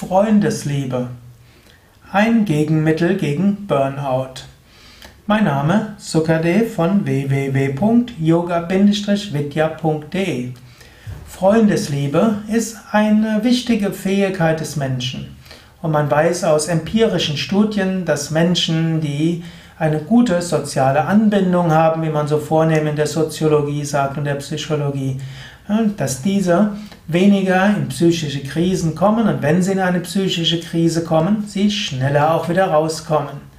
Freundesliebe. Ein Gegenmittel gegen Burnout. Mein Name Sukadev von www.yoga-vidya.de. Freundesliebe ist eine wichtige Fähigkeit des Menschen. Und man weiß aus empirischen Studien, dass Menschen, die eine gute soziale Anbindung haben, wie man so vornehm in der Soziologie sagt und der Psychologie, dass diese weniger in psychische Krisen kommen und wenn sie in eine psychische Krise kommen, sie schneller auch wieder rauskommen.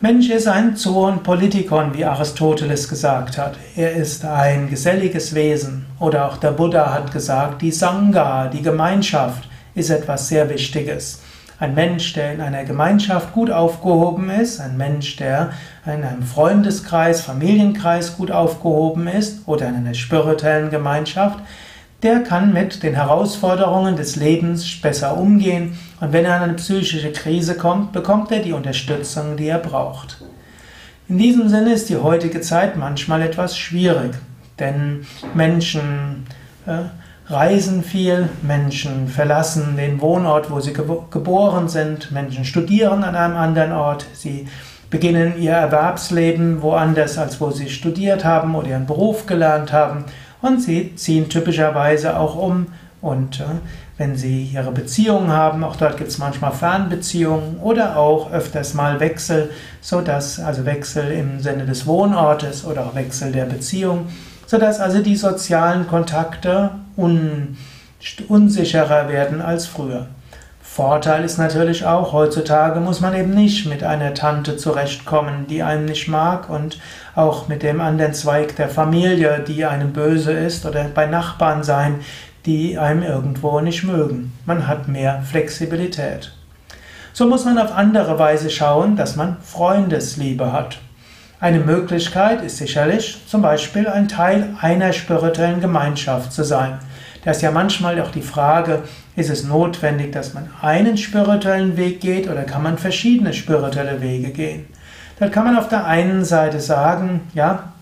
Mensch ist ein Zoon Politikon, wie Aristoteles gesagt hat. Er ist ein geselliges Wesen. Oder auch der Buddha hat gesagt, die Sangha, die Gemeinschaft, ist etwas sehr Wichtiges. Ein Mensch, der in einer Gemeinschaft gut aufgehoben ist, ein Mensch, der in einem Freundeskreis, Familienkreis gut aufgehoben ist oder in einer spirituellen Gemeinschaft, der kann mit den Herausforderungen des Lebens besser umgehen und wenn er in eine psychische Krise kommt, bekommt er die Unterstützung, die er braucht. In diesem Sinne ist die heutige Zeit manchmal etwas schwierig, denn Menschen äh, reisen viel, Menschen verlassen den Wohnort, wo sie geboren sind, Menschen studieren an einem anderen Ort, sie beginnen ihr Erwerbsleben woanders, als wo sie studiert haben oder ihren Beruf gelernt haben und sie ziehen typischerweise auch um und äh, wenn sie ihre Beziehungen haben, auch dort gibt es manchmal Fernbeziehungen oder auch öfters mal Wechsel, so dass also Wechsel im Sinne des Wohnortes oder auch Wechsel der Beziehung, sodass also die sozialen Kontakte un, unsicherer werden als früher. Vorteil ist natürlich auch, heutzutage muss man eben nicht mit einer Tante zurechtkommen, die einen nicht mag und auch mit dem anderen Zweig der Familie, die einem böse ist oder bei Nachbarn sein, die einem irgendwo nicht mögen. Man hat mehr Flexibilität. So muss man auf andere Weise schauen, dass man Freundesliebe hat. Eine Möglichkeit ist sicherlich zum Beispiel ein Teil einer spirituellen Gemeinschaft zu sein. Da ist ja manchmal auch die Frage, ist es notwendig, dass man einen spirituellen Weg geht oder kann man verschiedene spirituelle Wege gehen? Da kann man auf der einen Seite sagen, ja,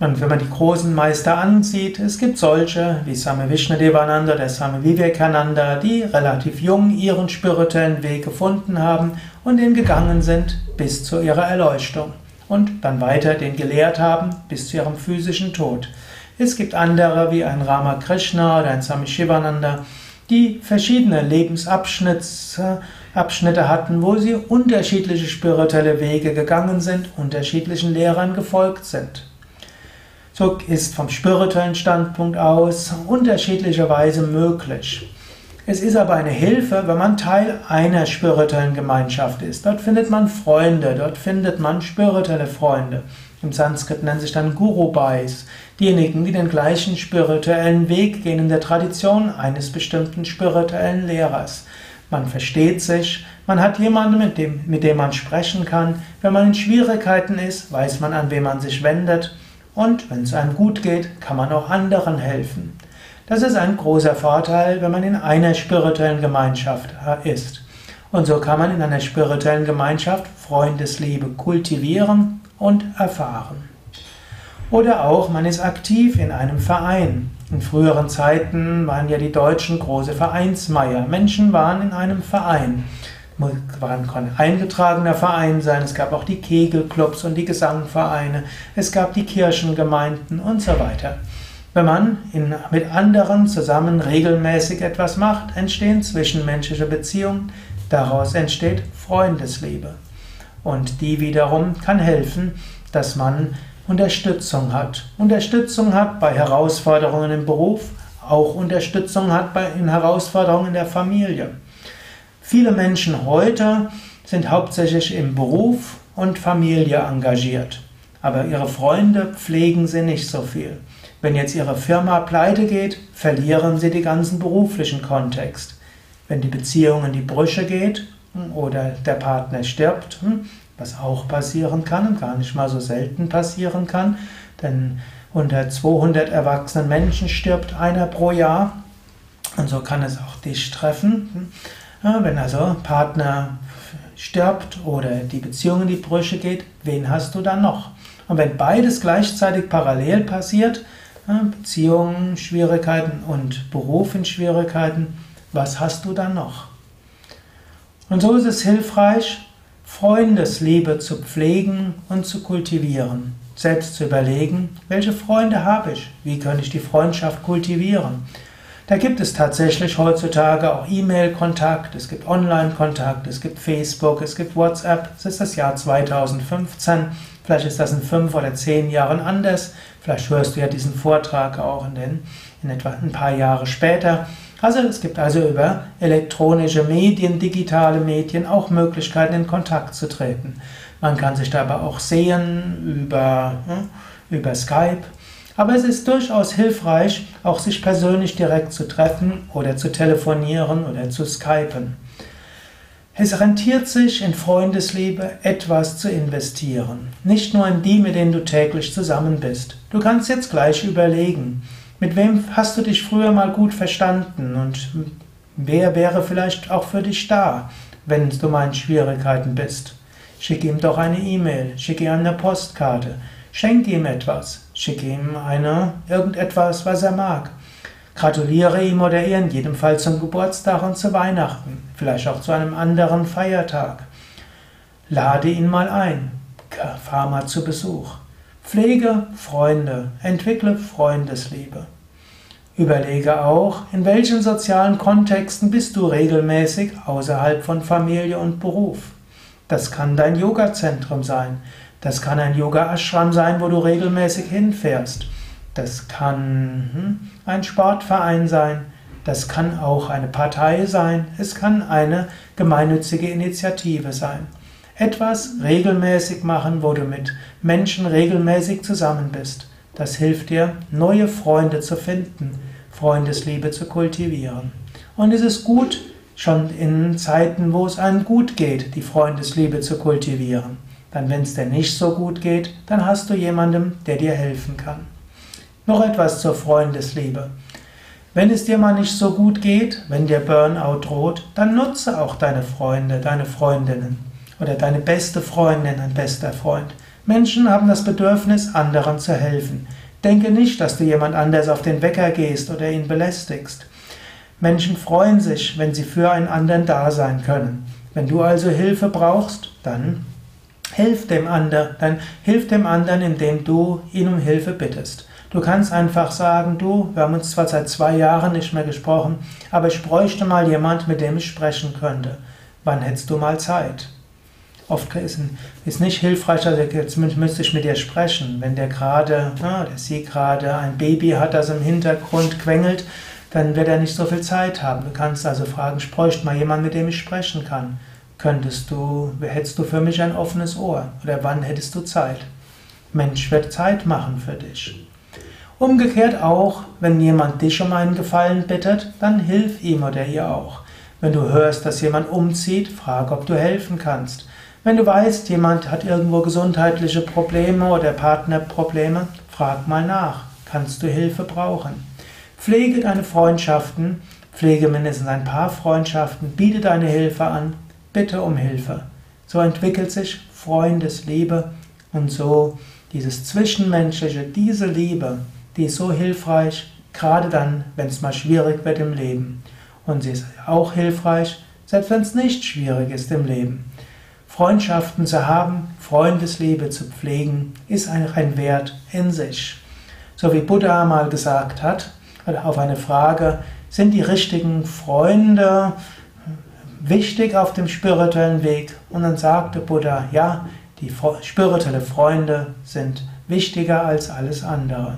und wenn man die großen Meister ansieht, es gibt solche wie Swami Vishnadevananda, der Swami Vivekananda, die relativ jung ihren spirituellen Weg gefunden haben und den gegangen sind bis zu ihrer Erleuchtung und dann weiter den gelehrt haben bis zu ihrem physischen Tod. Es gibt andere wie ein Ramakrishna oder ein Swami Shivananda, die verschiedene Lebensabschnitte hatten, wo sie unterschiedliche spirituelle Wege gegangen sind, unterschiedlichen Lehrern gefolgt sind. So ist vom spirituellen Standpunkt aus unterschiedlicherweise möglich. Es ist aber eine Hilfe, wenn man Teil einer spirituellen Gemeinschaft ist. Dort findet man Freunde, dort findet man spirituelle Freunde. Im Sanskrit nennen sich dann Gurubais, diejenigen, die den gleichen spirituellen Weg gehen in der Tradition eines bestimmten spirituellen Lehrers. Man versteht sich, man hat jemanden, mit dem, mit dem man sprechen kann. Wenn man in Schwierigkeiten ist, weiß man, an wen man sich wendet. Und wenn es einem gut geht, kann man auch anderen helfen. Das ist ein großer Vorteil, wenn man in einer spirituellen Gemeinschaft äh, ist. Und so kann man in einer spirituellen Gemeinschaft Freundesliebe kultivieren und erfahren. Oder auch man ist aktiv in einem Verein. In früheren Zeiten waren ja die Deutschen große Vereinsmeier. Menschen waren in einem Verein. Man kann eingetragener Verein sein, es gab auch die Kegelclubs und die Gesangvereine, es gab die Kirchengemeinden und so weiter. Wenn man in, mit anderen zusammen regelmäßig etwas macht, entstehen zwischenmenschliche Beziehungen, daraus entsteht Freundesliebe. Und die wiederum kann helfen, dass man Unterstützung hat. Unterstützung hat bei Herausforderungen im Beruf, auch Unterstützung hat bei in Herausforderungen in der Familie. Viele Menschen heute sind hauptsächlich im Beruf und Familie engagiert, aber ihre Freunde pflegen sie nicht so viel. Wenn jetzt Ihre Firma pleite geht, verlieren Sie den ganzen beruflichen Kontext. Wenn die Beziehung in die Brüche geht hm, oder der Partner stirbt, hm, was auch passieren kann und gar nicht mal so selten passieren kann, denn unter 200 erwachsenen Menschen stirbt einer pro Jahr und so kann es auch dich treffen. Wenn also Partner stirbt oder die Beziehung in die Brüche geht, wen hast du dann noch? Und wenn beides gleichzeitig parallel passiert, Beziehungen, Schwierigkeiten und Beruf in Schwierigkeiten, Was hast du dann noch? Und so ist es hilfreich, Freundesliebe zu pflegen und zu kultivieren. Selbst zu überlegen, welche Freunde habe ich? Wie kann ich die Freundschaft kultivieren? Da gibt es tatsächlich heutzutage auch E-Mail-Kontakt, es gibt Online-Kontakt, es gibt Facebook, es gibt WhatsApp. Es ist das Jahr 2015. Vielleicht ist das in fünf oder zehn Jahren anders. Vielleicht hörst du ja diesen Vortrag auch in, den, in etwa ein paar Jahre später. Also es gibt also über elektronische Medien, digitale Medien auch Möglichkeiten in Kontakt zu treten. Man kann sich dabei auch sehen über, über Skype. Aber es ist durchaus hilfreich, auch sich persönlich direkt zu treffen oder zu telefonieren oder zu skypen. Es rentiert sich in Freundesliebe etwas zu investieren. Nicht nur in die, mit denen du täglich zusammen bist. Du kannst jetzt gleich überlegen, mit wem hast du dich früher mal gut verstanden und wer wäre vielleicht auch für dich da, wenn du mal in Schwierigkeiten bist. Schick ihm doch eine E-Mail, schick ihm eine Postkarte, schenk ihm etwas, Schicke ihm eine, irgendetwas, was er mag. Gratuliere ihm oder ihr in jedem Fall zum Geburtstag und zu Weihnachten, vielleicht auch zu einem anderen Feiertag. Lade ihn mal ein, fahr mal zu Besuch. Pflege Freunde, entwickle Freundesliebe. Überlege auch, in welchen sozialen Kontexten bist du regelmäßig außerhalb von Familie und Beruf. Das kann dein Yoga-Zentrum sein, das kann ein Yoga-Ashram sein, wo du regelmäßig hinfährst. Das kann hm, ein Sportverein sein. Das kann auch eine Partei sein. Es kann eine gemeinnützige Initiative sein. Etwas regelmäßig machen, wo du mit Menschen regelmäßig zusammen bist. Das hilft dir, neue Freunde zu finden, Freundesliebe zu kultivieren. Und es ist gut, schon in Zeiten, wo es einem gut geht, die Freundesliebe zu kultivieren. Dann, wenn es dir nicht so gut geht, dann hast du jemanden, der dir helfen kann. Noch etwas zur Freundesliebe. Wenn es dir mal nicht so gut geht, wenn dir Burnout droht, dann nutze auch deine Freunde, deine Freundinnen oder deine beste Freundin, ein bester Freund. Menschen haben das Bedürfnis, anderen zu helfen. Denke nicht, dass du jemand anders auf den Wecker gehst oder ihn belästigst. Menschen freuen sich, wenn sie für einen anderen da sein können. Wenn du also Hilfe brauchst, dann Hilf dem anderen, dann hilf dem anderen, indem du ihn um Hilfe bittest. Du kannst einfach sagen, du, wir haben uns zwar seit zwei Jahren nicht mehr gesprochen, aber ich bräuchte mal jemand, mit dem ich sprechen könnte. Wann hättest du mal Zeit? Oft ist es nicht hilfreich, also jetzt müsste ich mit dir sprechen. Wenn der gerade, ja, der sie gerade ein Baby hat, das im Hintergrund quengelt, dann wird er nicht so viel Zeit haben. Du kannst also fragen, ich bräuchte mal jemanden, mit dem ich sprechen kann. Könntest du, hättest du für mich ein offenes Ohr? Oder wann hättest du Zeit? Mensch wird Zeit machen für dich. Umgekehrt auch, wenn jemand dich um einen Gefallen bittet, dann hilf ihm oder ihr auch. Wenn du hörst, dass jemand umzieht, frag, ob du helfen kannst. Wenn du weißt, jemand hat irgendwo gesundheitliche Probleme oder Partnerprobleme, frag mal nach. Kannst du Hilfe brauchen? Pflege deine Freundschaften, pflege mindestens ein paar Freundschaften, biete deine Hilfe an, bitte um Hilfe. So entwickelt sich Freundesliebe und so dieses Zwischenmenschliche, diese Liebe, die ist so hilfreich, gerade dann, wenn es mal schwierig wird im Leben. Und sie ist auch hilfreich, selbst wenn es nicht schwierig ist im Leben. Freundschaften zu haben, Freundesliebe zu pflegen, ist ein Wert in sich. So wie Buddha mal gesagt hat, auf eine Frage, sind die richtigen Freunde wichtig auf dem spirituellen Weg. Und dann sagte Buddha, ja, die spirituelle Freunde sind wichtiger als alles andere.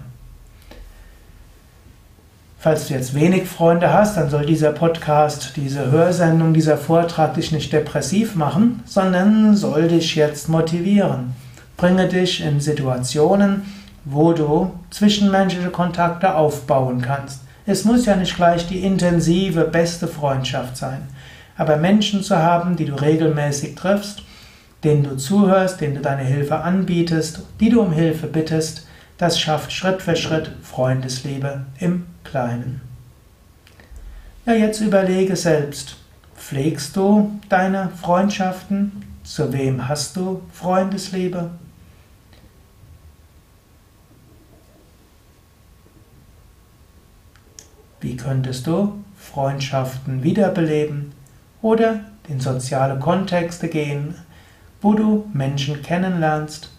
Falls du jetzt wenig Freunde hast, dann soll dieser Podcast, diese Hörsendung, dieser Vortrag dich nicht depressiv machen, sondern soll dich jetzt motivieren. Bringe dich in Situationen, wo du zwischenmenschliche Kontakte aufbauen kannst. Es muss ja nicht gleich die intensive, beste Freundschaft sein. Aber Menschen zu haben, die du regelmäßig triffst, denen du zuhörst, denen du deine Hilfe anbietest, die du um Hilfe bittest, das schafft Schritt für Schritt Freundesliebe im Kleinen. Ja, jetzt überlege selbst, pflegst du deine Freundschaften? Zu wem hast du Freundesliebe? Wie könntest du Freundschaften wiederbeleben oder in soziale Kontexte gehen, wo du Menschen kennenlernst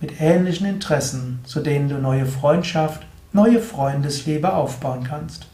mit ähnlichen Interessen, zu denen du neue Freundschaft, neue Freundesliebe aufbauen kannst.